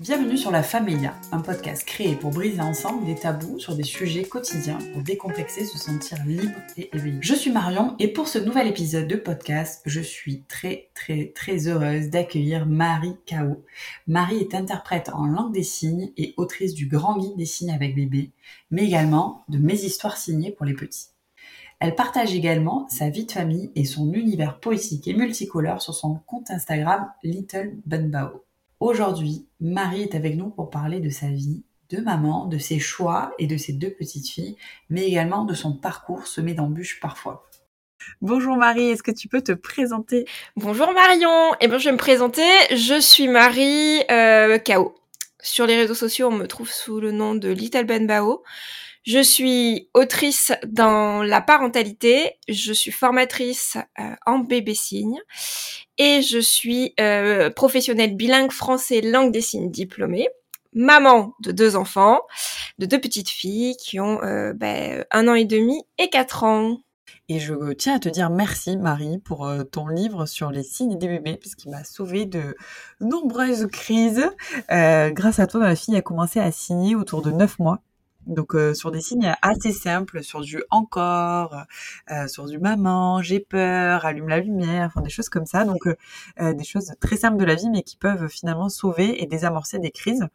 Bienvenue sur La Famelia, un podcast créé pour briser ensemble des tabous sur des sujets quotidiens pour décomplexer, se sentir libre et éveillé. Je suis Marion et pour ce nouvel épisode de podcast, je suis très très très heureuse d'accueillir Marie Kao. Marie est interprète en langue des signes et autrice du Grand Guide des signes avec bébé, mais également de Mes histoires signées pour les petits. Elle partage également sa vie de famille et son univers poétique et multicolore sur son compte Instagram Little Bunbao. Aujourd'hui, Marie est avec nous pour parler de sa vie de maman, de ses choix et de ses deux petites filles, mais également de son parcours semé d'embûches parfois. Bonjour Marie, est-ce que tu peux te présenter? Bonjour Marion, eh bien je vais me présenter, je suis Marie euh, Kao. Sur les réseaux sociaux, on me trouve sous le nom de Little Ben Bao. Je suis autrice dans la parentalité, je suis formatrice euh, en bébé signe et je suis euh, professionnelle bilingue français langue des signes diplômée, maman de deux enfants, de deux petites filles qui ont euh, ben, un an et demi et quatre ans. Et je tiens à te dire merci Marie pour ton livre sur les signes des bébés, puisqu'il m'a sauvé de nombreuses crises. grâce à toi, ma fille a commencé à signer autour de neuf mois. Donc euh, sur des signes assez simples, sur du encore, euh, sur du maman, j'ai peur, allume la lumière, enfin des choses comme ça. Donc euh, des choses très simples de la vie, mais qui peuvent finalement sauver et désamorcer des crises.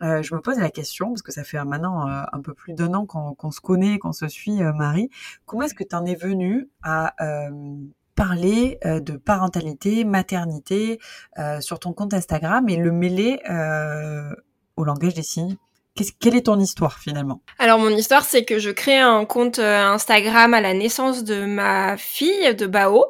je me pose la question, parce que ça fait maintenant un peu plus d'un an qu'on se connaît, qu'on se suit, Marie. Comment est-ce que tu en es venue à parler de parentalité, maternité sur ton compte Instagram et le mêler au langage des signes? Quelle est ton histoire finalement? Alors mon histoire, c'est que je crée un compte euh, Instagram à la naissance de ma fille, de Bao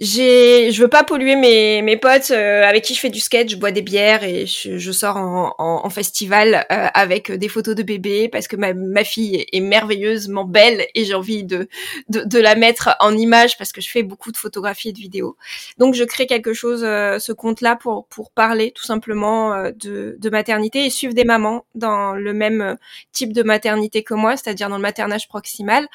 j'ai, je veux pas polluer mes, potes euh, avec qui je fais du skate, je bois des bières et je, sors en, festival euh, avec des photos de bébé parce que ma, fille est merveilleusement belle et j'ai envie de, la mettre en image parce que je fais beaucoup de photographies et de vidéos. Donc je crée quelque chose, euh, ce compte-là pour, pour parler tout simplement de, maternité et suivre des mamans dans le même type de maternité que moi, c'est-à-dire dans le maternage proximal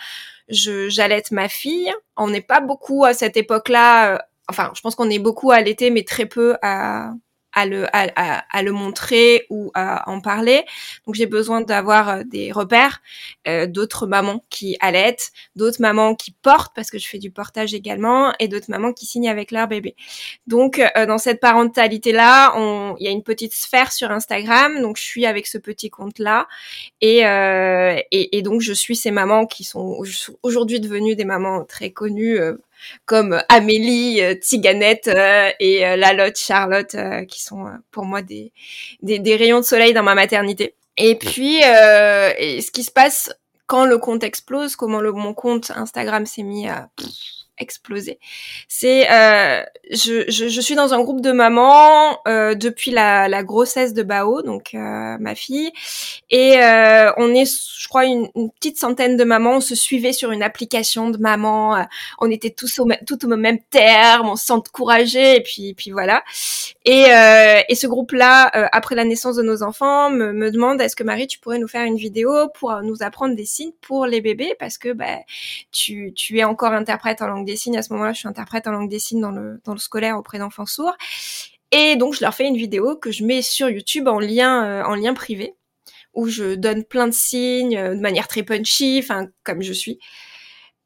j'allaite ma fille. On n'est pas beaucoup à cette époque-là. Euh, enfin, je pense qu'on est beaucoup à l'été, mais très peu à à le, à, à, le montrer ou à en parler. Donc j'ai besoin d'avoir euh, des repères, euh, d'autres mamans qui allaitent, d'autres mamans qui portent parce que je fais du portage également, et d'autres mamans qui signent avec leur bébé. Donc euh, dans cette parentalité là, il y a une petite sphère sur Instagram, donc je suis avec ce petit compte là, et, euh, et, et, donc je suis ces mamans qui sont aujourd'hui devenues des mamans très connues comme Amélie, euh, Tiganette euh, et euh, Lalotte, Charlotte, qui sont pour moi des, des, rayons de soleil dans ma maternité. Et puis, et ce qui se passe quand le compte explose, comment le, mon compte Instagram s'est mis à explosé. C'est, euh, je, je, je, suis dans un groupe de mamans euh, depuis la, la, grossesse de Bao, donc euh, ma fille, et euh, on est, je crois, une, une, petite centaine de mamans. On se suivait sur une application de mamans. Euh, on était tous au, tout au même terme, on s'encourageait, et puis, puis voilà. Et, euh, et ce groupe-là, après la naissance de nos enfants, me, me demande est-ce que Marie, tu pourrais nous faire une vidéo pour nous apprendre des signes pour les bébés, parce que bah, tu, tu es encore interprète en langue des signes. À ce moment-là, je suis interprète en langue des signes dans le, dans le scolaire auprès d'enfants sourds. Et donc, je leur fais une vidéo que je mets sur YouTube en lien, euh, en lien privé, où je donne plein de signes euh, de manière très punchy, enfin, comme je suis.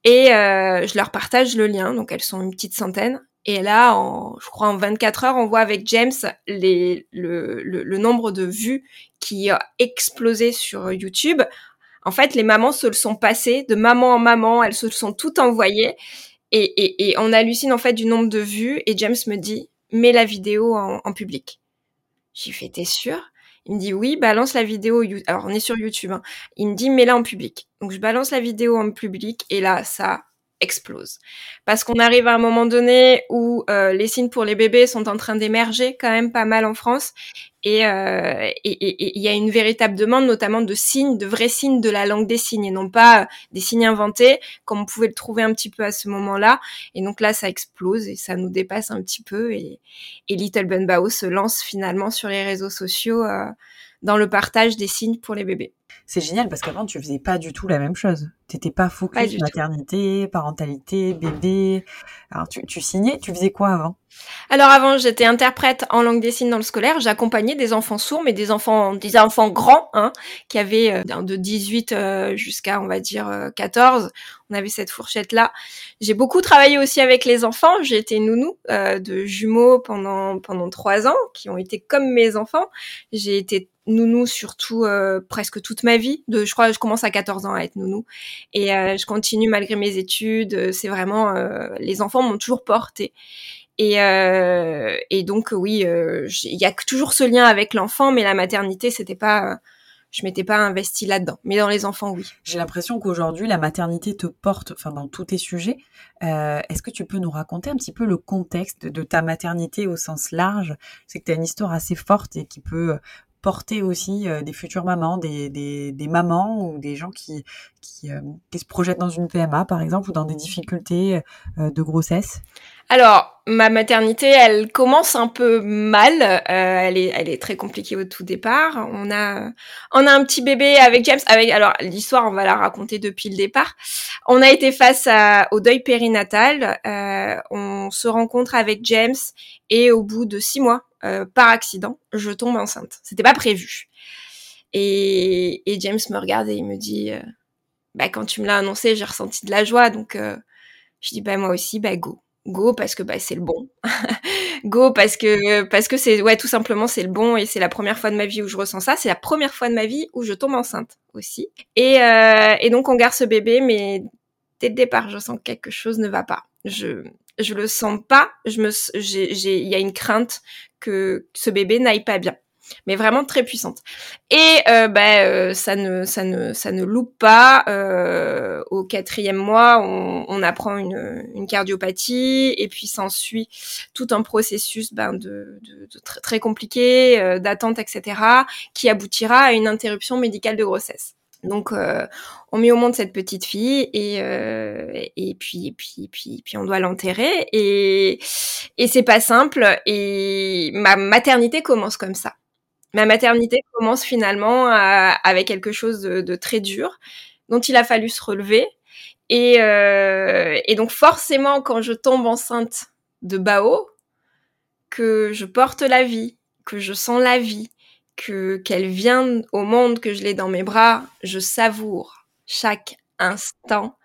Et euh, je leur partage le lien, donc elles sont une petite centaine. Et là, je crois en 24 heures, on voit avec James les, le, le, le nombre de vues qui a explosé sur YouTube. En fait, les mamans se le sont passées de maman en maman, elles se le sont toutes envoyées. Et, on hallucine en fait du nombre de vues et James me dit mets la vidéo en, en public. J'ai fait t'es sûr? Il me dit oui, balance la vidéo. Alors on est sur YouTube. Hein. Il me dit mets-la en public. Donc je balance la vidéo en public et là ça explose. Parce qu'on arrive à un moment donné où euh, les signes pour les bébés sont en train d'émerger quand même pas mal en France et euh, il y a une véritable demande notamment de signes, de vrais signes de la langue des signes et non pas des signes inventés comme on pouvait le trouver un petit peu à ce moment-là. Et donc là, ça explose et ça nous dépasse un petit peu et, et Little Ben Bao se lance finalement sur les réseaux sociaux euh, dans le partage des signes pour les bébés. C'est génial parce qu'avant, tu faisais pas du tout la même chose. T'étais pas focus maternité, parentalité, bébé. Alors, tu, tu signais, tu faisais quoi avant? Alors avant, j'étais interprète en langue des signes dans le scolaire. J'accompagnais des enfants sourds, mais des enfants, des enfants grands, hein, qui avaient euh, de 18 euh, jusqu'à, on va dire, 14. Euh, on avait cette fourchette-là. J'ai beaucoup travaillé aussi avec les enfants. J'ai été nounou de jumeaux pendant pendant trois ans, qui ont été comme mes enfants. J'ai été nounou surtout presque toute ma vie. De, je crois, je commence à 14 ans à être nounou et je continue malgré mes études. C'est vraiment les enfants m'ont toujours porté. Et, euh, et donc oui, euh, il y a toujours ce lien avec l'enfant, mais la maternité, c'était pas, je m'étais pas investie là-dedans. Mais dans les enfants, oui. J'ai l'impression qu'aujourd'hui, la maternité te porte, enfin dans tous tes sujets. Euh, Est-ce que tu peux nous raconter un petit peu le contexte de ta maternité au sens large? C'est que tu as une histoire assez forte et qui peut porter aussi euh, des futures mamans, des, des, mamans ou des gens qui, qui, euh, qui, se projettent dans une PMA par exemple ou dans des difficultés euh, de grossesse? Alors, ma maternité, elle commence un peu mal. elle, est, elle est très compliquée au tout départ. On a, on a un petit bébé avec James. Avec, alors, l'histoire, on va la raconter depuis le départ. On a été face à, au deuil périnatal. on se rencontre avec James et au bout de six mois, euh, par accident, je tombe enceinte. C'était pas prévu. Et, et, James me regarde et il me dit, euh, bah quand tu me l'as annoncé, j'ai ressenti de la joie, donc euh, je dis bah moi aussi, bah go, go parce que bah c'est le bon, go parce que parce que c'est ouais tout simplement c'est le bon et c'est la première fois de ma vie où je ressens ça, c'est la première fois de ma vie où je tombe enceinte aussi. Et, et donc on garde ce bébé, mais dès le départ, je sens que quelque chose ne va pas. Je je le sens pas. Je me, il y a une crainte que ce bébé n'aille pas bien, mais vraiment très puissante. Et euh, bah, euh, ça ne, ça ne, ça ne loupe pas. Euh, au quatrième mois, on, on apprend une, une, cardiopathie et puis s'ensuit tout un processus ben, de, de, de très, très, compliqué, euh, d'attente, etc., qui aboutira à une interruption médicale de grossesse. Donc, euh, on met au monde cette petite fille et euh, et puis et puis puis puis on doit l'enterrer et et c'est pas simple et ma maternité commence comme ça. Ma maternité commence finalement avec quelque chose de, très dur dont il a fallu se relever et euh, et donc forcément quand je tombe enceinte de Bao que je porte la vie, que je sens la vie, que qu'elle vient au monde, que je l'ai dans mes bras, je savoure chaque instant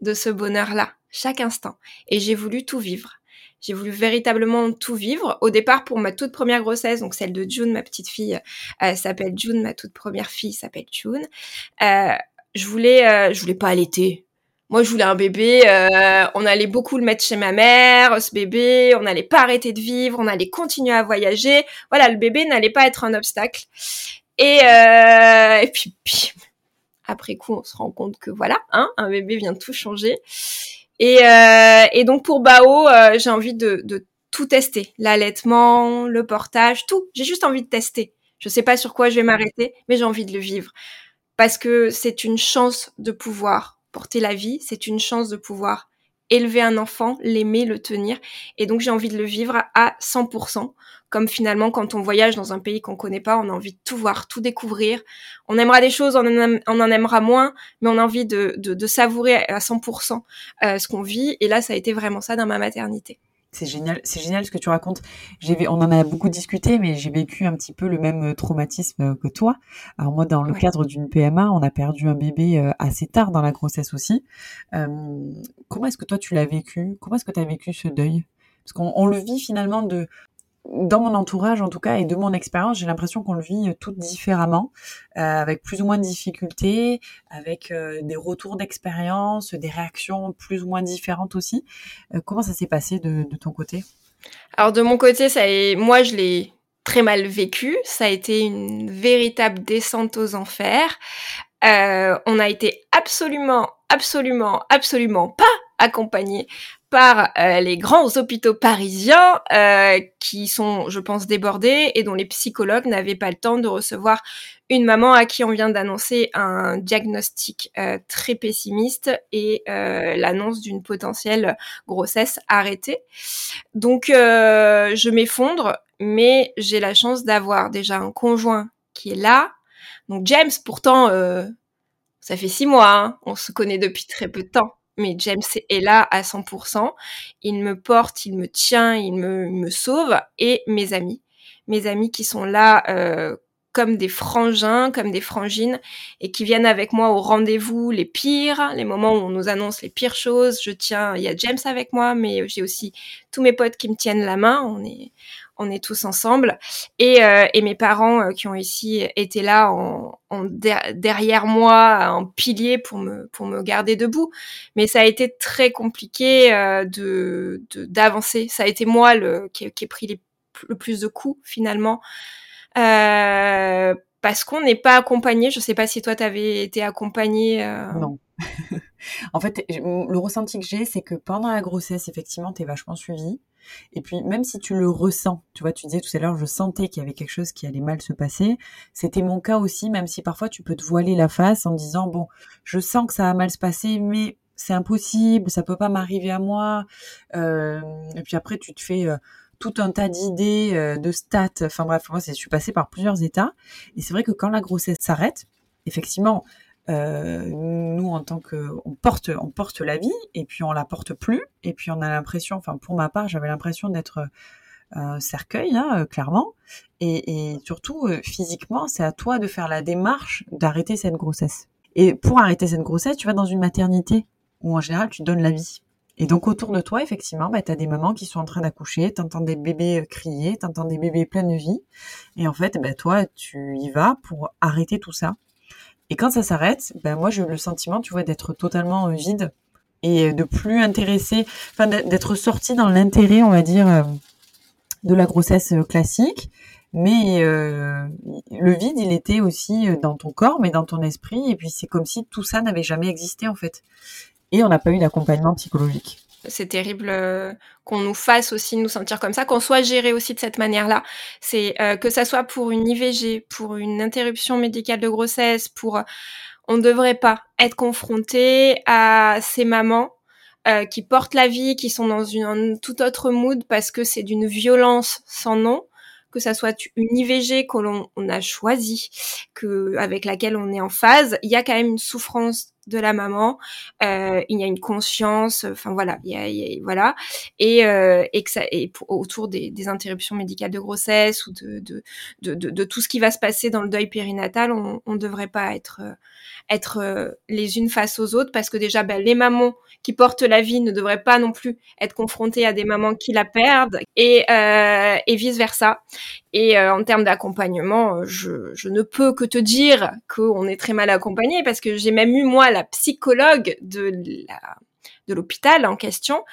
de ce bonheur-là, chaque instant. Et j'ai voulu tout vivre. J'ai voulu véritablement tout vivre. Au départ, pour ma toute première grossesse, donc celle de June, ma petite fille euh, s'appelle June, ma toute première fille s'appelle June. Euh, je voulais, euh, je voulais pas allaiter. Moi, je voulais un bébé. On allait beaucoup le mettre chez ma mère, ce bébé. On n'allait pas arrêter de vivre. On allait continuer à voyager. Voilà, le bébé n'allait pas être un obstacle. Et, puis, après coup, on se rend compte que voilà, hein, un bébé vient tout changer. Et, euh, et donc pour Bao, euh, j'ai envie de, de tout tester, l'allaitement, le portage, tout. J'ai juste envie de tester. Je sais pas sur quoi je vais m'arrêter, mais j'ai envie de le vivre parce que c'est une chance de pouvoir porter la vie, c'est une chance de pouvoir élever un enfant, l'aimer, le tenir. Et donc j'ai envie de le vivre à 100%. Comme finalement quand on voyage dans un pays qu'on connaît pas, on a envie de tout voir, tout découvrir. On aimera des choses, on en, aimera moins, mais on a envie de, de, savourer à 100% euh, ce qu'on vit. Et là, ça a été vraiment ça dans ma maternité c'est génial, c'est génial ce que tu racontes. J'ai, on en a beaucoup discuté, mais j'ai vécu un petit peu le même euh, traumatisme euh, que toi. Alors moi, dans le cadre d'une PMA, on a perdu un bébé euh, assez tard dans la grossesse aussi. comment est-ce que toi tu l'as vécu? Comment est-ce que tu as vécu ce deuil? Parce qu'on le vit finalement de dans mon entourage en tout cas et de mon expérience, j'ai l'impression qu'on le vit euh, tout différemment, euh, avec plus ou moins de difficultés, avec euh, des retours d'expérience, des réactions plus ou moins différentes aussi. comment ça s'est passé de, de, ton côté? Alors de mon côté, ça est, moi je l'ai très mal vécu. Ça a été une véritable descente aux enfers. on a été absolument, absolument, absolument pas accompagné par euh, les grands hôpitaux parisiens euh, qui sont, je pense, débordés et dont les psychologues n'avaient pas le temps de recevoir une maman à qui on vient d'annoncer un diagnostic euh, très pessimiste et l'annonce d'une potentielle grossesse arrêtée. Donc, je m'effondre, mais j'ai la chance d'avoir déjà un conjoint qui est là. Donc, James, pourtant, ça fait six mois, hein, on se connaît depuis très peu de temps mais James est là à 100%. Il me porte, il me tient, il me, me sauve. Et mes amis, mes amis qui sont là euh, comme des frangins, comme des frangines, et qui viennent avec moi au rendez-vous les pires, les moments où on nous annonce les pires choses. Je tiens, il y a James avec moi, mais j'ai aussi tous mes potes qui me tiennent la main. On est, on est tous ensemble. Et, euh, et mes parents euh, qui ont ici été là en, en derrière moi, en pilier pour me, pour me garder debout. Mais ça a été très compliqué euh, de d'avancer. Ça a été moi le, qui, qui ai pris le plus de coups finalement. Euh, parce qu'on n'est pas accompagné. Je sais pas si toi, tu avais été accompagné. Euh... Non. en fait, le ressenti que j'ai, c'est que pendant la grossesse, effectivement, tu es vachement suivi. Et puis, même si tu le ressens, tu vois, tu disais tout à l'heure, je sentais qu'il y avait quelque chose qui allait mal se passer. C'était mon cas aussi, même si parfois tu peux te voiler la face en disant, bon, je sens que ça va mal se passer, mais c'est impossible, ça peut pas m'arriver à moi. Euh, et puis après, tu te fais euh, tout un tas d'idées, euh, de stats. Enfin bref, moi, je suis passée par plusieurs états. Et c'est vrai que quand la grossesse s'arrête, effectivement, euh, nous en tant que on porte on porte la vie et puis on la porte plus et puis on a l'impression enfin pour ma part j'avais l'impression d'être un cercueil hein, euh, clairement et, et surtout euh, physiquement c'est à toi de faire la démarche d'arrêter cette grossesse et pour arrêter cette grossesse tu vas dans une maternité où en général tu donnes la vie et donc autour de toi, effectivement, bah, tu as des mamans qui sont en train d'accoucher, tu entends des bébés crier, tu entends des bébés pleins de vie. Et en fait, bah, toi, tu y vas pour arrêter tout ça. Et quand ça s'arrête, ben moi j'ai le sentiment, tu vois, d'être totalement euh, vide et de plus intéressé, enfin d'être sorti dans l'intérêt, on va dire, euh, de la grossesse euh, classique. Mais le vide, il était aussi dans ton corps, mais dans ton esprit. Et puis c'est comme si tout ça n'avait jamais existé en fait. Et on n'a pas eu d'accompagnement psychologique c'est terrible euh, qu'on nous fasse aussi nous sentir comme ça, qu'on soit géré aussi de cette manière-là. C'est euh, que ça soit pour une IVG, pour une interruption médicale de grossesse, pour on ne devrait pas être confronté à ces mamans euh, qui portent la vie, qui sont dans une, un tout autre mood parce que c'est d'une violence sans nom que ça soit une IVG que l'on a choisi, que avec laquelle on est en phase, il y a quand même une souffrance de la maman, euh, il y a une conscience, enfin voilà, il y a, voilà, et, euh, et que ça, et autour des, des, interruptions médicales de grossesse ou de de, de, de, tout ce qui va se passer dans le deuil périnatal, on ne devrait pas être être euh, les unes face aux autres parce que déjà ben, les mamans qui portent la vie ne devraient pas non plus être confrontées à des mamans qui la perdent et, euh, et vice versa. Et euh, en termes d'accompagnement, je, je, ne peux que te dire qu'on est très mal accompagné parce que j'ai même eu moi la psychologue de la de l'hôpital en question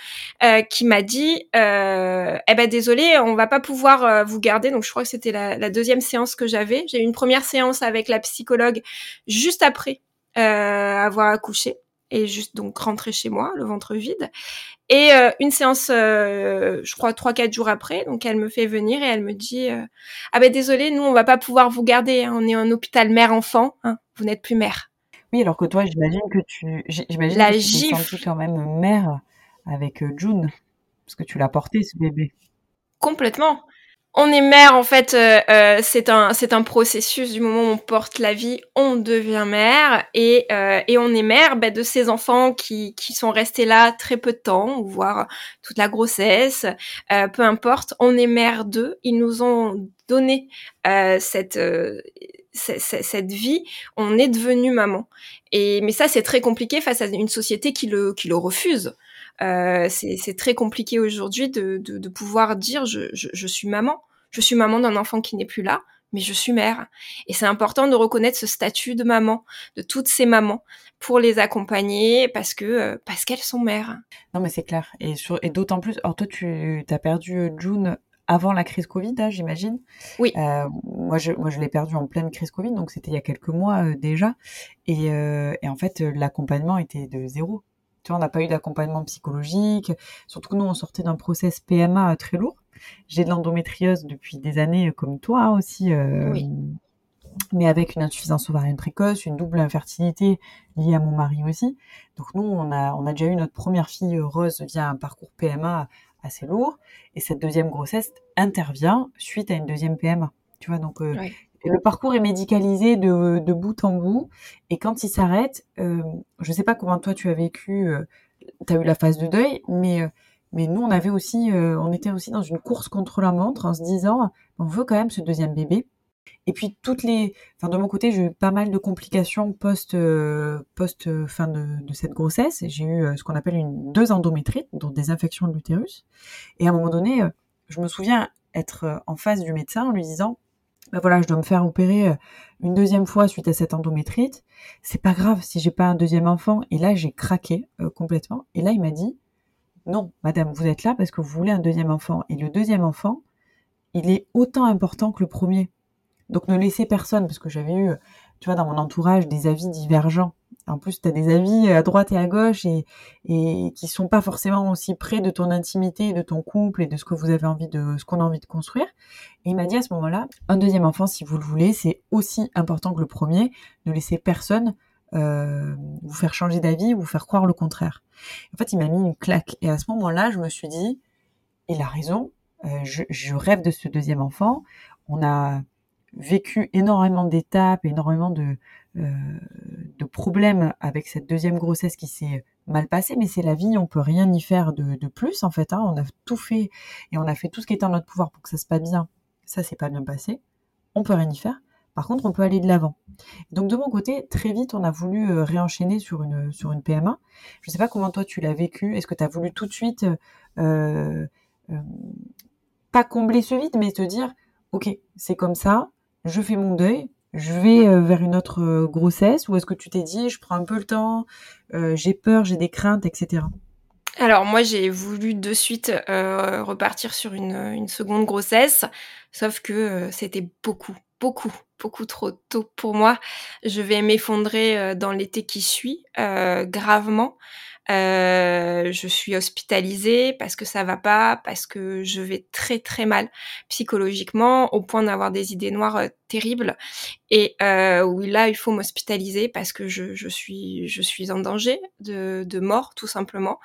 euh, qui m'a dit euh, eh ben désolé on va pas pouvoir euh, vous garder. Donc je crois que c'était la, la, deuxième séance que j'avais. J'ai eu une première séance avec la psychologue juste après euh, avoir accouché et juste donc rentrer chez moi le ventre vide. Et euh, une séance je crois trois quatre jours après donc elle me fait venir et elle me dit ah ben désolé nous on va pas pouvoir vous garder hein, on est un hôpital mère enfant hein, vous n'êtes plus mère oui, alors que toi, j'imagine que tu, j'imagine que tu t'es sentie quand même mère avec euh, June, parce que tu l'as porté ce bébé. Complètement. On est mère en fait, euh, euh, c'est un c'est un processus du moment où on porte la vie, on devient mère et et on est mère bah, de ces enfants qui qui sont restés là très peu de temps, voire toute la grossesse, peu importe, on est mère d'eux. Ils nous ont donné cette cette vie, on est devenu maman. Et mais ça, c'est très compliqué face à une société qui le qui le refuse. Euh, c'est très compliqué aujourd'hui de, de, de, pouvoir dire je, je, je suis maman, je suis maman d'un enfant qui n'est plus là, mais je suis mère. Et c'est important de reconnaître ce statut de maman, de toutes ces mamans, pour les accompagner parce que euh, parce qu'elles sont mères. Non mais c'est clair. Et, et d'autant plus, alors toi tu as perdu June avant la crise Covid, hein, j'imagine. Oui. Euh, moi, je, moi, je l'ai perdu en pleine crise Covid, donc c'était il y a quelques mois euh, déjà. Et, euh, et, en fait, l'accompagnement était de zéro. Tu vois, on n'a pas eu d'accompagnement psychologique. Surtout que nous, on sortait d'un process PMA très lourd. J'ai de l'endométriose depuis des années, comme toi hein, aussi. Oui. Mais avec une insuffisance ovarienne précoce, une double infertilité liée à mon mari aussi. Donc nous, on a, on a déjà eu notre première fille Rose via un parcours PMA assez lourd. Et cette deuxième grossesse intervient suite à une deuxième PMA. Tu vois, donc euh, le parcours est médicalisé de, de, bout en bout. Et quand il s'arrête, euh, je sais pas comment toi tu as vécu euh, tu as eu la phase de deuil, mais mais nous, on avait aussi, on était aussi dans une course contre la montre en se disant, on veut quand même ce deuxième bébé. Et puis toutes les, enfin de mon côté, j'ai eu pas mal de complications post post fin de, de cette grossesse. J'ai eu ce qu'on appelle une deux endométrites, donc des infections de l'utérus. Et à un moment donné, je me souviens être en face du médecin en lui disant, ben voilà, je dois me faire opérer une deuxième fois suite à cette endométrite. C'est pas grave si j'ai pas un deuxième enfant. Et là, j'ai craqué complètement. Et là, il m'a dit, non, madame, vous êtes là parce que vous voulez un deuxième enfant. Et le deuxième enfant, il est autant important que le premier. Donc ne laissez personne, parce que j'avais eu, tu vois, dans mon entourage, des avis divergents. En plus, tu as des avis à droite et à gauche et, et qui sont pas forcément aussi près de ton intimité, de ton couple et de ce que vous avez envie de, ce qu'on a envie de construire. Et il m'a dit à ce moment-là, un deuxième enfant, si vous le voulez, c'est aussi important que le premier. Ne laissez personne euh, vous faire changer d'avis, vous faire croire le contraire. En fait, il m'a mis une claque. Et à ce moment-là, je me suis dit, il a raison, euh, je, je, rêve de ce deuxième enfant. On a vécu énormément d'étapes, énormément de, euh, de problèmes avec cette deuxième grossesse qui s'est mal passée, mais c'est la vie, on peut rien y faire de, de plus en fait. Hein. On a tout fait et on a fait tout ce qui était en notre pouvoir pour que ça se passe bien. Ça, c'est pas bien passé. On peut rien y faire. Par contre, on peut aller de l'avant. Donc de mon côté, très vite, on a voulu euh, réenchaîner sur une sur une PMA. Je ne sais pas comment toi tu l'as vécu. Est-ce que tu as voulu tout de suite euh, euh, pas combler ce vide, mais te dire, ok, c'est comme ça, je fais mon deuil, je vais euh, vers une autre euh, grossesse, ou est-ce que tu t'es dit, je prends un peu le temps, j'ai peur, j'ai des craintes, etc. Alors moi j'ai voulu de suite repartir sur une, seconde grossesse, sauf que c'était beaucoup, beaucoup, beaucoup trop tôt pour moi. Je vais m'effondrer euh, dans l'été qui suit, euh, gravement. Euh, je suis hospitalisée parce que ça va pas, parce que je vais très très mal psychologiquement, au point d'avoir des idées noires euh, terribles. Et euh, oui, là, il faut m'hospitaliser parce que je, je, suis je suis en danger de, de mort, tout simplement.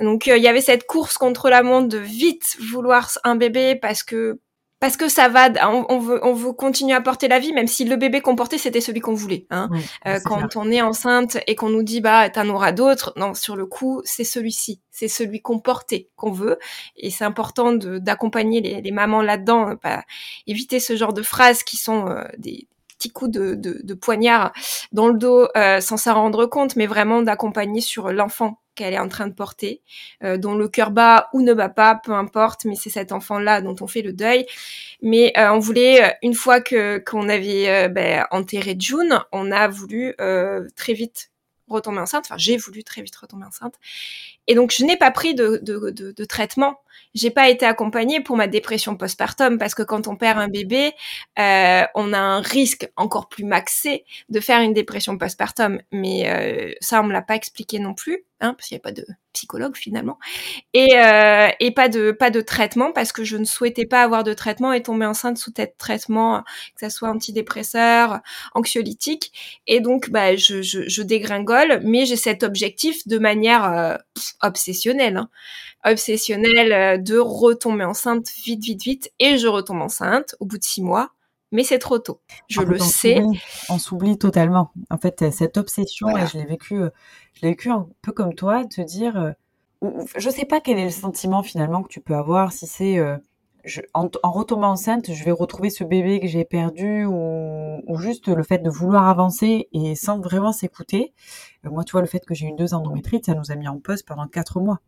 Donc il y avait cette course contre la montre de vite vouloir un bébé parce que parce que ça va, on, veut, on veut continuer à porter la vie, même si le bébé qu'on portait c'était celui qu'on voulait. Hein. Euh, quand on est enceinte et qu'on nous dit bah t'en auras d'autres, non, sur le coup c'est celui-ci, c'est celui qu'on portait, qu'on veut, et c'est important d'accompagner les, les, mamans là-dedans, pas éviter ce genre de phrases qui sont euh, des petits coups de, de, de, poignard dans le dos euh, sans s'en rendre compte, mais vraiment d'accompagner sur l'enfant qu'elle est en train de porter, euh, dont le cœur bat ou ne bat pas, peu importe, mais c'est cet enfant-là dont on fait le deuil. Mais euh, on voulait, euh, une fois que qu'on avait ben, enterré June, on a voulu très vite retomber enceinte. Enfin, j'ai voulu très vite retomber enceinte. Et donc, je n'ai pas pris de, de, de, de traitement. J'ai pas été accompagnée pour ma dépression postpartum parce que quand on perd un bébé, euh, on a un risque encore plus maxé de faire une dépression postpartum. Mais euh, ça, on me l'a pas expliqué non plus, hein, parce qu'il n'y a pas de psychologue finalement, et, euh, et pas de pas de traitement parce que je ne souhaitais pas avoir de traitement et tomber enceinte sous tête traitement, que ça soit antidépresseur, anxiolytique. Et donc, bah, je, je, je dégringole, mais j'ai cet objectif de manière euh, obsessionnelle, hein, obsessionnelle euh, de retomber enceinte vite, vite, vite. Et je retombe enceinte au bout de six mois mais c'est trop tôt. Je le sais. On s'oublie totalement. En fait, cette obsession, je l'ai vécu, euh, je l'ai vécu un peu comme toi, de te dire, euh, je sais pas quel est le sentiment finalement que tu peux avoir, si c'est en, retombant enceinte, je vais retrouver ce bébé que j'ai perdu ou, ou, juste le fait de vouloir avancer et sans vraiment s'écouter. moi, tu vois, le fait que j'ai eu deux endométrites, ça nous a mis en pause pendant quatre mois.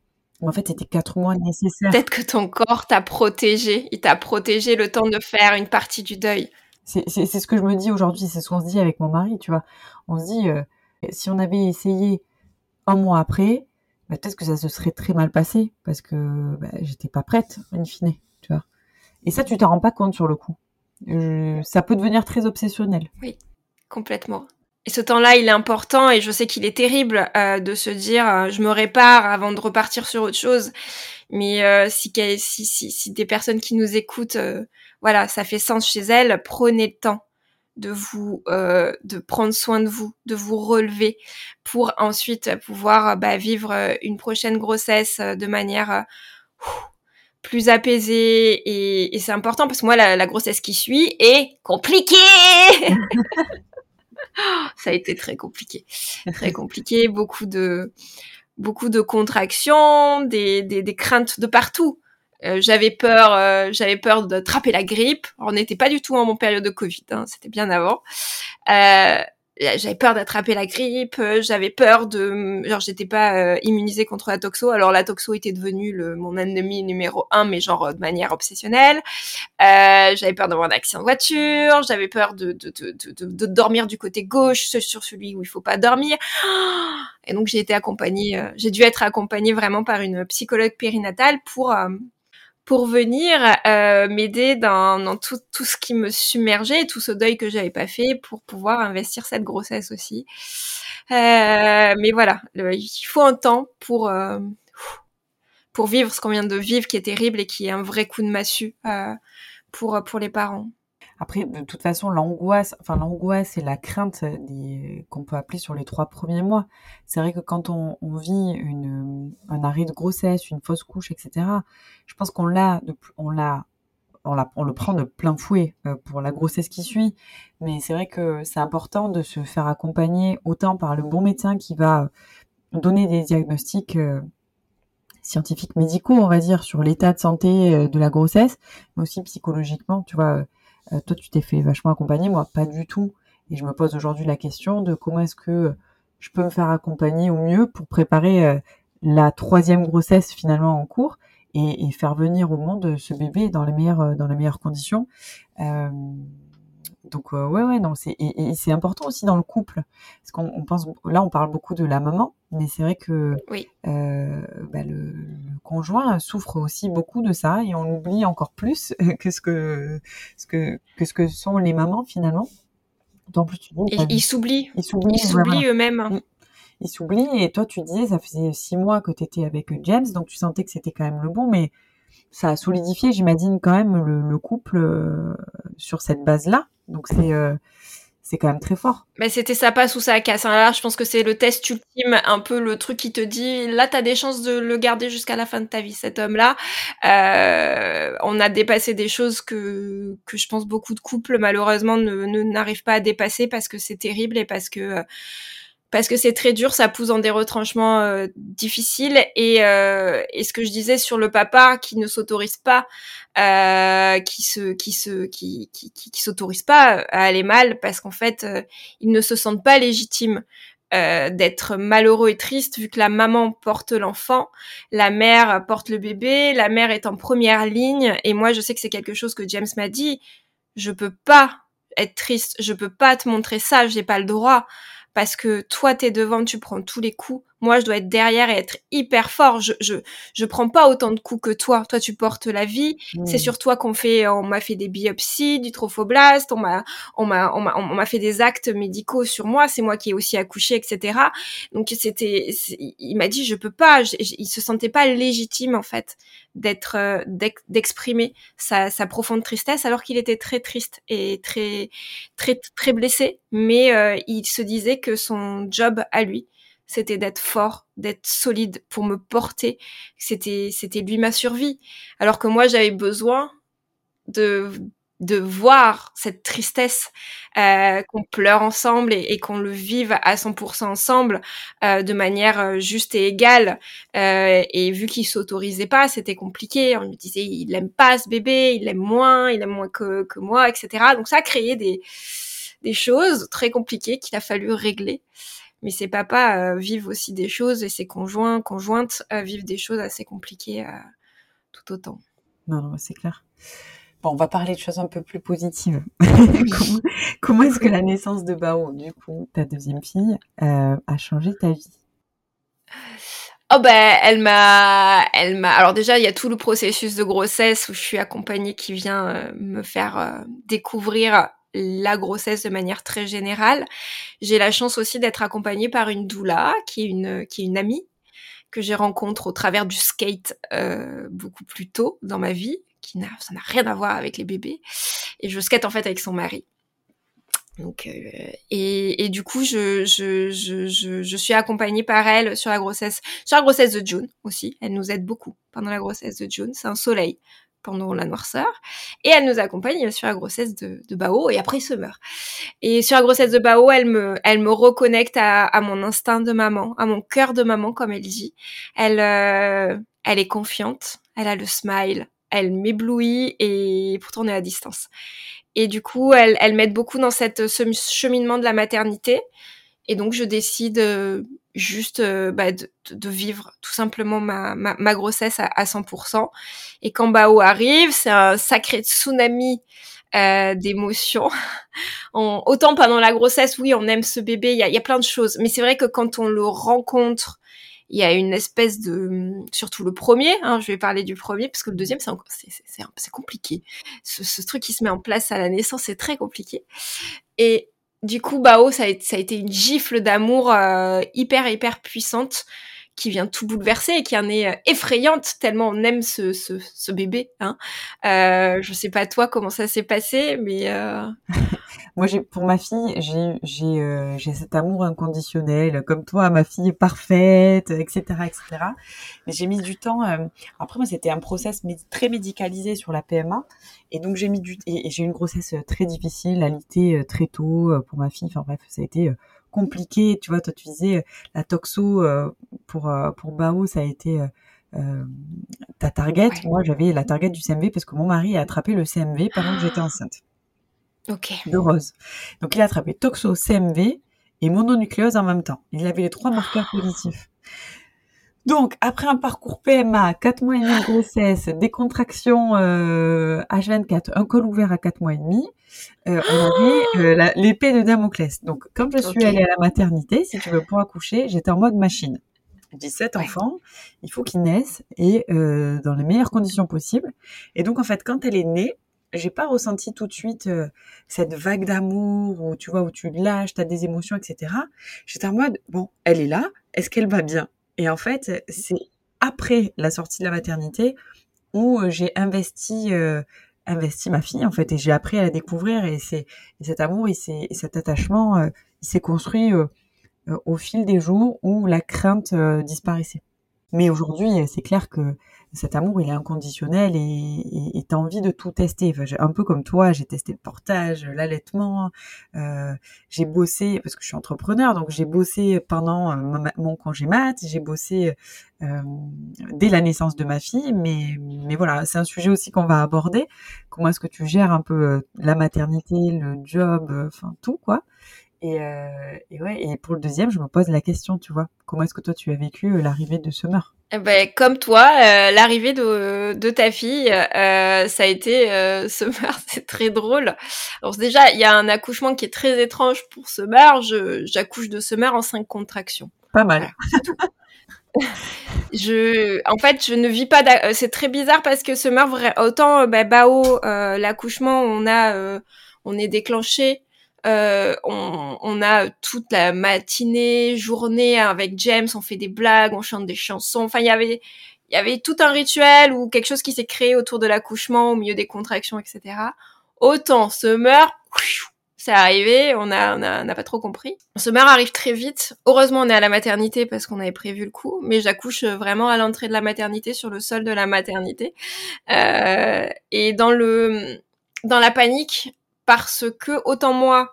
En fait, c'était quatre mois nécessaires. Peut-être que ton corps t'a protégé. Il t'a protégé le temps de faire une partie du deuil. C'est ce que je me dis aujourd'hui. C'est ce qu'on se dit avec mon mari, tu vois. On se dit, euh, si on avait essayé un mois après, bah, peut-être que ça se serait très mal passé parce que bah, j'étais pas prête, in fine, tu vois. Et ça, tu t'en rends pas compte sur le coup. ça peut devenir très obsessionnel. Oui, complètement. Et ce temps-là, il est important et je sais qu'il est terrible euh, de se dire euh, je me répare avant de repartir sur autre chose. Mais euh, si, si, si, si, des personnes qui nous écoutent, voilà, ça fait sens chez elles, prenez le temps de vous, de prendre soin de vous, de vous relever pour ensuite pouvoir bah, vivre une prochaine grossesse de manière plus apaisée et, c'est important parce que moi la grossesse qui suit est compliquée ça a été très compliqué. Très compliqué, beaucoup de beaucoup de contractions, des, des, des craintes de partout. Euh, j'avais peur, euh, j'avais peur d'attraper la grippe. On n'était pas du tout en mon période de Covid, hein, c'était bien avant. Euh, j'avais peur d'attraper la grippe, euh, j'avais peur de, genre j'étais pas euh, immunisée contre la toxo. Alors la toxo était devenue le, mon ennemi numéro un, mais genre de manière obsessionnelle. Euh, j'avais peur d'avoir un accident de voiture, j'avais peur de, de, de, de, de dormir du côté gauche sur celui où il faut pas dormir. Et donc j'ai été accompagnée, euh, j'ai dû être accompagnée vraiment par une psychologue périnatale pour pour venir euh, m'aider dans, tout, tout, ce qui me submergeait, tout ce deuil que j'avais pas fait pour pouvoir investir cette grossesse aussi. Euh, mais voilà, il faut un temps pour euh, pour vivre ce qu'on vient de vivre, qui est terrible et qui est un vrai coup de massue euh, pour pour les parents. Après, de toute façon, l'angoisse, enfin l'angoisse et la crainte qu'on peut appeler sur les trois premiers mois. C'est vrai que quand on, on, vit une, un arrêt de grossesse, une fausse couche, etc. Je pense qu'on l'a, on l'a, on, on, le prend de plein fouet euh, pour la grossesse qui suit. Mais c'est vrai que c'est important de se faire accompagner autant par le bon médecin qui va donner des diagnostics. Euh, scientifiques médicaux, on va dire, sur l'état de santé euh, de la grossesse, mais aussi psychologiquement, tu vois, euh, toi, tu t'es fait vachement accompagner, moi, pas du tout. Et je me pose aujourd'hui la question de comment est-ce que je peux me faire accompagner au mieux pour préparer euh, la troisième grossesse finalement en cours et, et, faire venir au monde ce bébé dans les meilleures euh, dans les meilleures conditions. Euh, donc ouais ouais non c'est et, et c'est important aussi dans le couple parce qu'on pense là on parle beaucoup de la maman mais c'est vrai que oui. euh, bah, le, le, conjoint souffre aussi beaucoup de ça et on oublie encore plus que ce que ce que que ce que sont les mamans finalement. Dis, et ils s'oublient. Ils s'oublient eux-mêmes. Mm. Ils s'oublient et toi tu disais ça faisait six mois que tu étais avec James donc tu sentais que c'était quand même le bon mais ça a solidifié j'imagine quand même le, le couple euh, sur cette base là donc c'est euh, c'est quand même très fort. Mais c'était ça passe ou ça casse. Hein. Là, je pense que c'est le test ultime, un peu le truc qui te dit, là, t'as des chances de le garder jusqu'à la fin de ta vie, cet homme-là. Euh, on a dépassé des choses que que je pense beaucoup de couples malheureusement ne n'arrivent pas à dépasser parce que c'est terrible et parce que euh, parce que c'est très dur, ça pousse dans des retranchements euh, difficiles. Et, euh, et, ce que je disais sur le papa qui ne s'autorise pas, euh, qui se, qui se, qui, qui, qui, qui s'autorise pas à aller mal, parce qu'en fait, euh, ils ne se sentent pas légitimes. Euh, d'être malheureux et triste vu que la maman porte l'enfant, la mère porte le bébé, la mère est en première ligne et moi je sais que c'est quelque chose que James m'a dit, je peux pas être triste, je peux pas te montrer ça, j'ai pas le droit parce que toi t'es devant, tu prends tous les coups. Moi, je dois être derrière et être hyper fort. Je je je prends pas autant de coups que toi. Toi, tu portes la vie. Mmh. C'est sur toi qu'on fait. On m'a fait des biopsies, du trophoblast. On m'a on m'a on m'a on m'a fait des actes médicaux sur moi. C'est moi qui ai aussi accouché, etc. Donc c'était. Il m'a dit je peux pas. il se sentait pas légitime en fait d'être euh, d'exprimer sa, sa profonde tristesse alors qu'il était très triste et très très très blessé. Mais euh, il se disait que son job à lui c'était d'être fort, d'être solide pour me porter. C'était, c'était lui ma survie. Alors que moi, j'avais besoin de, de voir cette tristesse, euh, qu'on pleure ensemble et, qu'on le vive à 100% ensemble, euh, de manière euh, juste et égale. Euh, et vu qu'il s'autorisait pas, c'était compliqué. On me disait, il aime pas ce bébé, il l'aime moins, il aime moins que, que moi, etc. Donc ça a créé des, des choses très compliquées qu'il a fallu régler mais ses papas euh, vivent aussi des choses et ses conjoints, conjointes euh, vivent des choses assez compliquées euh, tout autant. Non, non, c'est clair. Bon, on va parler de choses un peu plus positives. comment, comment est-ce que la naissance de Bao, du coup, ta deuxième fille, euh, a changé ta vie? Oh ben, elle m'a, elle m'a. Alors déjà, il y a tout le processus de grossesse où je suis accompagnée qui vient euh, me faire euh, découvrir la grossesse de manière très générale. J'ai la chance aussi d'être accompagnée par une doula, qui est une, qui est une amie que j'ai rencontrée au travers du skate euh, beaucoup plus tôt dans ma vie, qui n'a, ça n'a rien à voir avec les bébés. Et je skate en fait avec son mari. Donc, euh, et, et, du coup, je, je, je, je, je suis accompagnée par elle sur la grossesse, sur la grossesse de June aussi. Elle nous aide beaucoup pendant la grossesse de June. C'est un soleil pendant la noirceur et elle nous accompagne sur la grossesse de, de Bao et après il se meurt. Et sur la grossesse de Bao, elle me, elle me reconnecte à, à mon instinct de maman, à mon cœur de maman comme elle dit. Elle, euh, elle est confiante, elle a le smile, elle m'éblouit et pourtant on est à distance. Et du coup, elle, elle m'aide beaucoup dans cette, ce cheminement de la maternité. Et donc, je décide euh, juste euh, bah, de, de, vivre tout simplement ma, ma, ma grossesse à, à, 100%. Et quand Bao arrive, c'est un sacré tsunami euh, d'émotions. autant pendant la grossesse, oui, on aime ce bébé, il y a, y a, plein de choses. Mais c'est vrai que quand on le rencontre, il y a une espèce de... Surtout le premier, hein, je vais parler du premier, parce que le deuxième, c'est compliqué. Ce, ce truc qui se met en place à la naissance, c'est très compliqué. Et du coup, Bao, ça a, ça a été une gifle d'amour euh, hyper, hyper puissante qui vient tout bouleverser et qui en est euh, effrayante tellement on aime ce, ce, bébé. Hein. Euh, je sais pas toi comment ça s'est passé, mais euh... moi pour ma fille j'ai j'ai euh, j'ai cet amour inconditionnel comme toi ma fille est parfaite etc etc. Mais j'ai mis du temps. Après moi c'était un process très médicalisé sur la PMA et donc j'ai mis du et, j'ai eu une grossesse très difficile, alité très tôt pour ma fille. Enfin bref ça a été compliqué. Tu vois, toi, tu disais, euh, la toxo euh, pour, euh, pour Bao, ça a été euh, ta target. Moi, j'avais la target du CMV parce que mon mari a attrapé le CMV pendant que j'étais enceinte. Ok. De Rose. Donc, il a attrapé toxo, CMV et mononucléose en même temps. Il avait les trois marqueurs positifs. Donc, après un parcours PMA, 4 mois et demi de grossesse, des contractions euh, H24, un col ouvert à 4 mois et demi, euh, on avait euh, l'épée de Damoclès. Donc, quand je suis okay. allée à la maternité, si tu veux, pour accoucher, j'étais en mode machine. 17 ouais. enfants, il faut qu'ils naissent et euh, dans les meilleures conditions possibles. Et donc, en fait, quand elle est née, j'ai pas ressenti tout de suite euh, cette vague d'amour où tu vois où tu lâches, t'as des émotions, etc. J'étais en mode bon, elle est là, est-ce qu'elle va bien? Et en fait, c'est après la sortie de la maternité où j'ai investi euh, investi ma fille en fait et j'ai appris à la découvrir et c'est cet amour et, et cet attachement euh, s'est construit euh, euh, au fil des jours où la crainte disparaissait. Mais aujourd'hui, c'est clair que cet amour, il est inconditionnel et tu as envie de tout tester. Enfin, un peu comme toi, j'ai testé le portage, l'allaitement, euh, j'ai bossé, parce que je suis entrepreneur, donc j'ai bossé pendant euh, mon congé mat, j'ai bossé euh, dès la naissance de ma fille, mais, mais voilà, c'est un sujet aussi qu'on va aborder. Comment est-ce que tu gères un peu la maternité, le job, enfin tout, quoi. Et, euh, et, ouais, et pour le deuxième, je me pose la question, tu vois, comment est-ce que toi tu as vécu euh, l'arrivée de Summer? Eh ben, Comme toi, euh, l'arrivée de, de, ta fille, euh, ça a été euh, Summer, c'est très drôle. Alors déjà, il y a un accouchement qui est très étrange pour Summer. J'accouche de Summer en cinq contractions. Pas mal. Voilà, je, en fait, je ne vis pas. C'est très bizarre parce que Summer, autant bah, Bao, l'accouchement, on a, on est déclenché euh, on, on, a toute la matinée, journée avec James, on fait des blagues, on chante des chansons. Enfin, il y avait, il y avait tout un rituel ou quelque chose qui s'est créé autour de l'accouchement, au milieu des contractions, etc. Autant Summer, c'est arrivé, on a, on a, on a, pas trop compris. Summer arrive très vite. Heureusement, on est à la maternité parce qu'on avait prévu le coup, mais j'accouche vraiment à l'entrée de la maternité, sur le sol de la maternité. Euh, et dans le, dans la panique, parce que autant moi,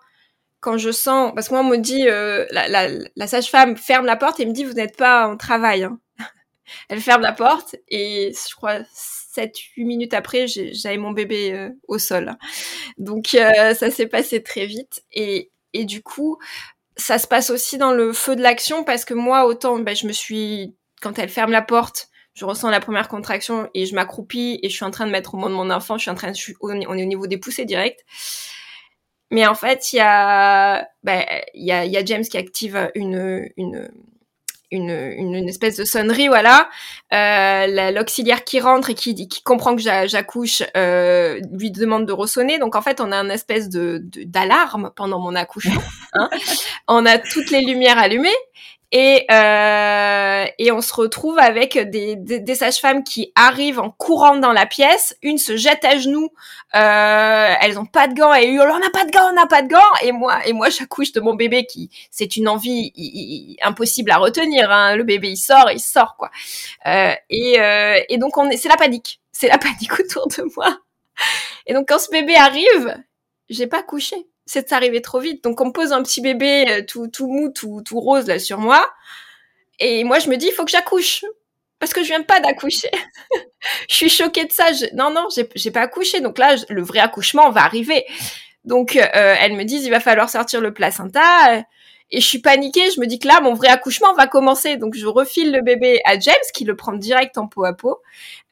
quand je sens, parce que moi on me dit, euh, la, la, la sage-femme ferme la porte et me dit vous n'êtes pas en travail. Hein. Elle ferme la porte et je crois 7-8 minutes après j'avais mon bébé euh, au sol. Donc euh, ça s'est passé très vite et, et du coup ça se passe aussi dans le feu de l'action parce que moi autant ben, je me suis quand elle ferme la porte je ressens la première contraction et je m'accroupis et je suis en train de mettre au monde mon enfant, je suis en train de, je suis, on est au niveau des poussées direct. Mais en fait, il y a, bah, il y a, il y a James qui active une, une, une, une, une espèce de sonnerie, voilà. Euh, l'auxiliaire qui rentre et qui, qui comprend que j'accouche euh, lui demande de ressonner. Donc en fait, on a une espèce de d'alarme pendant mon accouchement. Hein. on a toutes les lumières allumées et, euh, et on se retrouve avec des, des, des sages-femmes qui arrivent en courant dans la pièce. Une se jette à genoux. Euh, elles ont pas de gants et hurlent on n'a pas de gants, on n'a pas de gants. Et moi, et moi, j'accouche de mon bébé qui, c'est une envie impossible à retenir. Hein. Le bébé, il sort, il sort quoi. Euh, et, euh, et donc on est, c'est la panique. c'est la panique autour de moi. Et donc quand ce bébé arrive, j'ai pas couché. C'est arrivé trop vite. Donc on me pose un petit bébé euh, tout, tout mou, tout, tout rose là sur moi. Et moi je me dis, il faut que j'accouche. Parce que je viens pas d'accoucher. je suis choquée de ça. Non, non, j'ai pas accouché. Donc là, le vrai accouchement va arriver. Donc euh, elles me disent, il va falloir sortir le placenta et je suis paniquée, je me dis que là, mon vrai accouchement va commencer. Donc, je refile le bébé à James, qui le prend direct en peau à peau,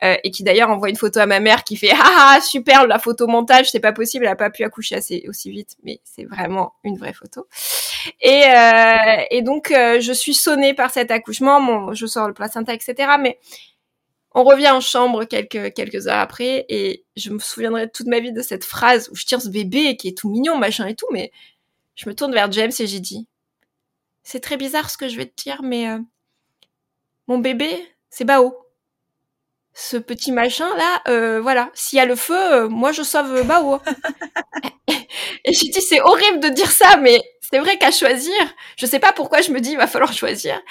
euh, et qui d'ailleurs envoie une photo à ma mère qui fait « Ah, ah super, la photo montage, c'est pas possible, elle a pas pu accoucher assez aussi vite, mais c'est vraiment une vraie photo. » Et, euh, et donc, euh, je suis sonnée par cet accouchement, mon, je sors le placenta, etc. Mais on revient en chambre quelques, quelques heures après, et je me souviendrai toute ma vie de cette phrase où je tire ce bébé qui est tout mignon, machin et tout, mais je me tourne vers James et j'ai dit c'est très bizarre ce que je vais te dire, mais euh, mon bébé, c'est Bao. Ce petit machin là, euh, voilà. S'il y a le feu, euh, moi je sauve Bao. et j'ai dit c'est horrible de dire ça, mais c'est vrai qu'à choisir, je sais pas pourquoi je me dis il va falloir choisir.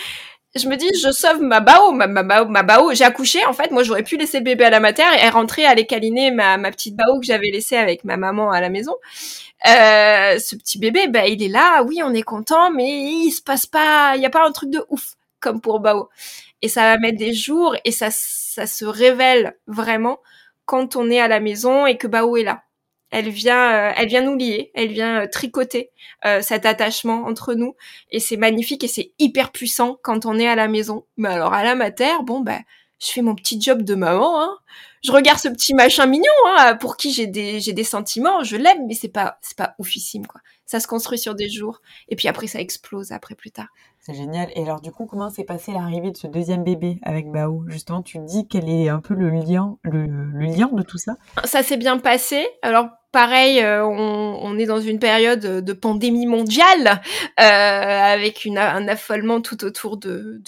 Je me dis je sauve ma Bao, ma, ma, ma Bao. J'ai accouché en fait, moi j'aurais pu laisser le bébé à la mater et rentrer aller câliner ma, ma petite Bao que j'avais laissée avec ma maman à la maison. Euh, ce petit bébé, bah, il est là, oui, on est content, mais il se passe pas, il y a pas un truc de ouf comme pour Bao. Et ça va mettre des jours et ça, ça se révèle vraiment quand on est à la maison et que Bao est là. Elle vient, euh, elle vient nous lier, elle vient euh, tricoter cet attachement entre nous et c'est magnifique et c'est hyper puissant quand on est à la maison. Mais alors à la mater, bon bah, je fais mon petit job de maman, hein je regarde ce petit machin mignon, hein, pour qui j'ai des, j'ai des sentiments, je l'aime, mais c'est pas, c'est pas oufissime, quoi. Ça se construit sur des jours, et puis après ça explose après plus tard. C'est génial. Et alors du coup, comment s'est passée l'arrivée de ce deuxième bébé avec Bao? Justement, tu dis quel est un peu le lien, le, le lien de tout ça Ça s'est bien passé. Alors pareil, euh, on, est dans une période de pandémie mondiale, euh, avec un affolement tout autour de,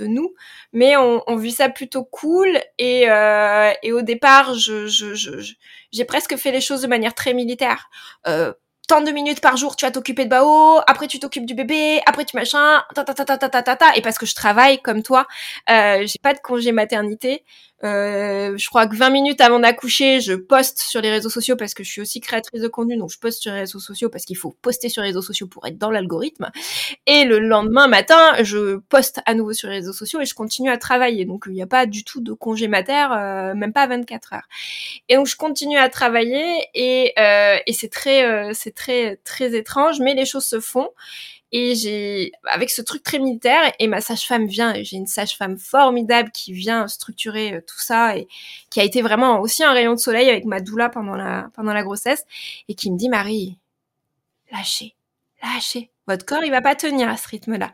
nous, mais on, on, vit ça plutôt cool. Et, euh, au départ, j'ai presque fait les choses de manière très militaire. Euh, tant de minutes par jour, tu vas t'occuper de Bao, après tu t'occupes du bébé, après tu machin, ta ta ta ta ta ta ta, et parce que je travaille comme toi, j'ai pas de congé maternité, euh, je crois que 20 minutes avant d'accoucher, je poste sur les réseaux sociaux parce que je suis aussi créatrice de contenu, donc je poste sur les réseaux sociaux parce qu'il faut poster sur les réseaux sociaux pour être dans l'algorithme. Et le lendemain matin, je poste à nouveau sur les réseaux sociaux et je continue à travailler. Donc il n'y a pas du tout de congé mater, euh, même pas à 24 heures. Et donc je continue à travailler et, euh, et c'est très, euh, c'est très, très étrange, mais les choses se font. Et j'ai, avec ce truc très militaire, et ma sage-femme vient, j'ai une sage-femme formidable qui vient structurer euh, tout ça et qui a été vraiment aussi un rayon de soleil avec ma doula pendant la, pendant la grossesse et qui me dit, Marie, lâchez, lâchez. Votre corps, il va pas tenir à ce rythme-là.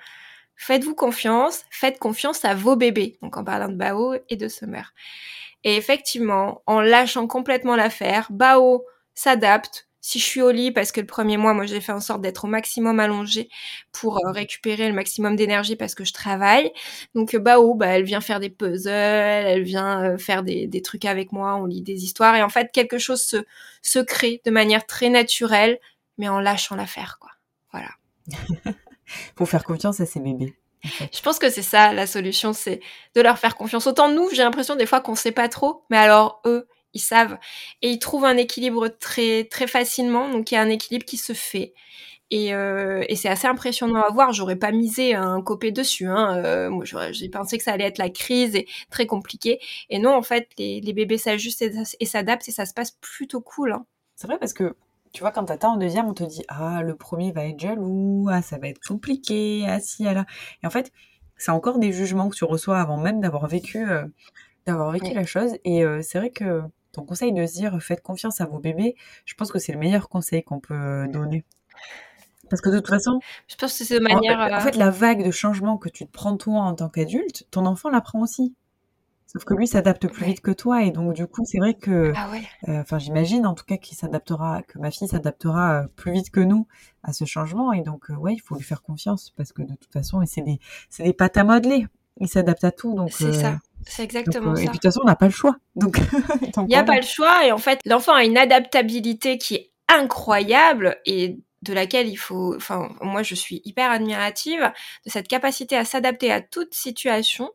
Faites-vous confiance, faites confiance à vos bébés. Donc en parlant de Bao et de Summer. Et effectivement, en lâchant complètement l'affaire, Bao s'adapte, si je suis au lit, parce que le premier mois, moi, j'ai fait en sorte d'être au maximum allongée pour euh, récupérer le maximum d'énergie parce que je travaille. Donc, bah, oh, bah, elle vient faire des puzzles, elle vient euh, faire des, des, trucs avec moi, on lit des histoires. Et en fait, quelque chose se, se crée de manière très naturelle, mais en lâchant l'affaire, quoi. Voilà. Faut faire confiance à ses bébés. Je pense que c'est ça la solution, c'est de leur faire confiance. Autant nous, j'ai l'impression des fois qu'on sait pas trop, mais alors eux, ils savent et ils trouvent un équilibre très très facilement. Donc il y a un équilibre qui se fait. Et, euh, et c'est assez impressionnant à voir. J'aurais pas misé un copé dessus. Hein. Euh, moi, j'ai pensé que ça allait être la crise et très compliqué. Et non, en fait, les, les bébés s'ajustent et, s'adaptent et ça se passe plutôt cool. Hein. C'est vrai parce que tu vois, quand t'attends en deuxième, on te dit ah le premier va être jaloux, ah ça va être compliqué, ah si, ah là. Et en fait, c'est encore des jugements que tu reçois avant même d'avoir vécu, euh, d'avoir vécu la chose. Et c'est vrai que ton conseil de se dire faites confiance à vos bébés, je pense que c'est le meilleur conseil qu'on peut donner. Parce que de toute façon, je pense que c'est de manière. En, fait, la vague de changement que tu te prends toi en tant qu'adulte, ton enfant la prend aussi. Sauf que lui s'adapte plus vite que toi et donc du coup c'est vrai que, ah ouais. euh, enfin j'imagine en tout cas qu'il s'adaptera, que ma fille s'adaptera euh, plus vite que nous à ce changement et donc euh, ouais il faut lui faire confiance parce que de toute façon c'est des c'est des pâtes à modeler, il s'adapte à tout donc. C'est ça. C'est exactement ça. Et puis de toute façon, on n'a pas le choix. Donc, il n'y a pas le choix. Et en fait, l'enfant a une adaptabilité qui est incroyable et de laquelle il faut, enfin, moi, je suis hyper admirative de cette capacité à s'adapter à toute situation,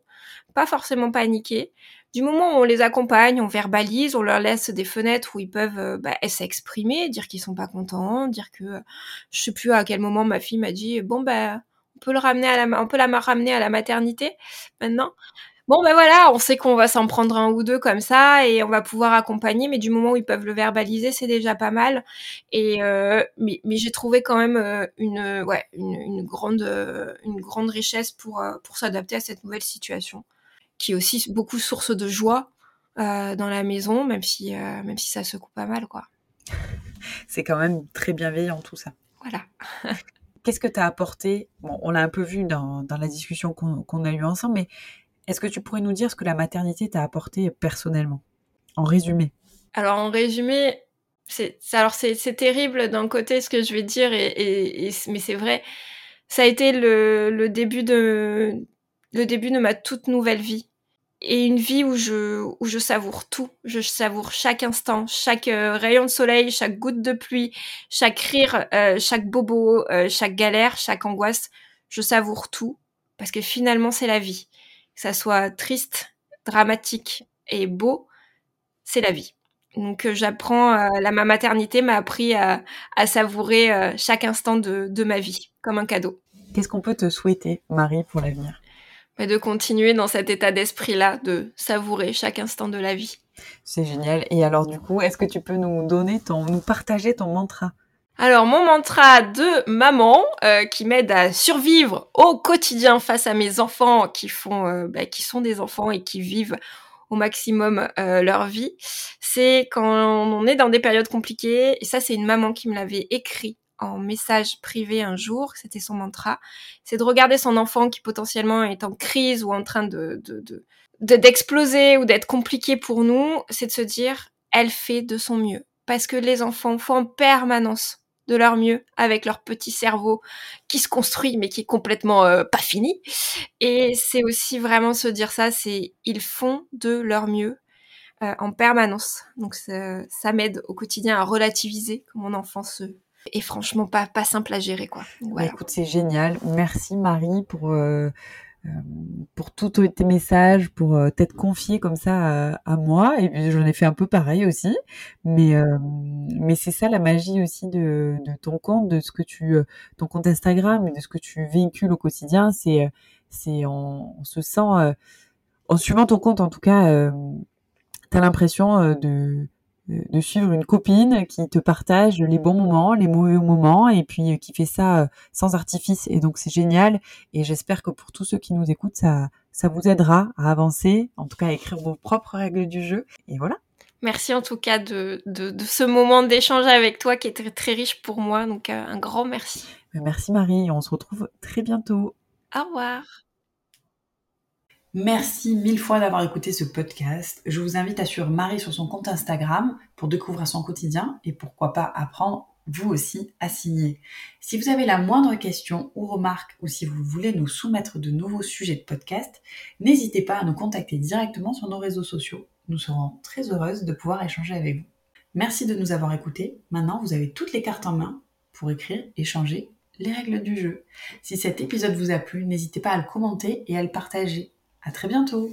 pas forcément paniquer, du moment où on les accompagne, on verbalise, on leur laisse des fenêtres où ils peuvent euh, bah, s'exprimer, dire qu'ils sont pas contents, dire que je sais plus à quel moment ma fille m'a dit bon bah on peut le ramener à la on peut la ramener à la maternité maintenant. Bon ben voilà, on sait qu'on va s'en prendre un ou deux comme ça et on va pouvoir accompagner, mais du moment où ils peuvent le verbaliser, c'est déjà pas mal. Et euh, mais, mais j'ai trouvé quand même euh, une ouais une, une grande une grande richesse pour pour s'adapter à cette nouvelle situation qui est aussi beaucoup source de joie euh, dans la maison, même si, euh, même si ça secoue pas mal, quoi. C'est quand même très bienveillant tout ça. Voilà. Qu'est-ce que tu as apporté? Bon, on l'a un peu vu dans, dans la discussion qu'on a eue ensemble, mais est-ce que tu pourrais nous dire ce que la maternité t'a apporté personnellement? En résumé. Alors, en résumé, c'est alors c'est terrible d'un côté ce que je vais dire, mais c'est vrai. Ça a été le, début de ma toute nouvelle vie et une vie où je où je savoure tout, je savoure chaque instant, chaque euh, rayon de soleil, chaque goutte de pluie, chaque rire, euh, chaque bobo, euh, chaque galère, chaque angoisse, je savoure tout parce que finalement c'est la vie. Que ça soit triste, dramatique et beau, c'est la vie. Donc j'apprends, la ma maternité m'a appris à, à savourer chaque instant de, de ma vie comme un cadeau. Qu'est-ce qu'on peut te souhaiter, Marie, pour l'avenir? Mais de continuer dans cet état d'esprit-là, de savourer chaque instant de la vie. C'est génial. Et alors du coup, est-ce que tu peux nous donner ton, nous partager ton mantra? Alors mon mantra de maman euh, qui m'aide à survivre au quotidien face à mes enfants qui font, euh, bah, qui sont des enfants et qui vivent au maximum euh, leur vie, c'est quand on est dans des périodes compliquées. Et ça, c'est une maman qui me l'avait écrit en message privé un jour, c'était son mantra, c'est de regarder son enfant qui potentiellement est en crise ou en train de, d'exploser ou d'être compliqué pour nous, c'est de se dire, elle fait de son mieux. Parce que les enfants font en permanence de leur mieux avec leur petit cerveau qui se construit mais qui est complètement euh, pas fini. Et c'est aussi vraiment se dire ça, c'est ils font de leur mieux euh, en permanence. Donc ça, m'aide au quotidien à relativiser mon enfant se et franchement pas pas simple à gérer quoi. Bah, écoute, c'est génial. Merci Marie pour euh, euh pour tous tes messages, pour euh, t'être confiée comme ça à, moi. Et j'en ai fait un peu pareil aussi. Mais euh, mais c'est ça la magie aussi de, ton compte, de ce que tu ton compte Instagram et de ce que tu véhicules au quotidien. C'est c'est se sent en suivant ton compte en tout cas. T'as l'impression de de suivre une copine qui te partage les bons moments, les mauvais moments, et puis euh, qui fait ça euh, sans artifice. Et donc c'est génial. Et j'espère que pour tous ceux qui nous écoutent, ça, ça vous aidera à avancer, en tout cas à écrire vos propres règles du jeu. Et voilà. Merci en tout cas de, de, ce moment d'échange avec toi qui est très, très riche pour moi. Donc euh, un grand merci. Merci Marie. On se retrouve très bientôt. Au revoir. Merci mille fois d'avoir écouté ce podcast. Je vous invite à suivre Marie sur son compte Instagram pour découvrir son quotidien et pourquoi pas apprendre vous aussi à signer. Si vous avez la moindre question ou remarque ou si vous voulez nous soumettre de nouveaux sujets de podcast, n'hésitez pas à nous contacter directement sur nos réseaux sociaux. Nous serons très heureuses de pouvoir échanger avec vous. Merci de nous avoir écoutés. Maintenant, vous avez toutes les cartes en main pour écrire et changer les règles du jeu. Si cet épisode vous a plu, n'hésitez pas à le commenter et à le partager. À très bientôt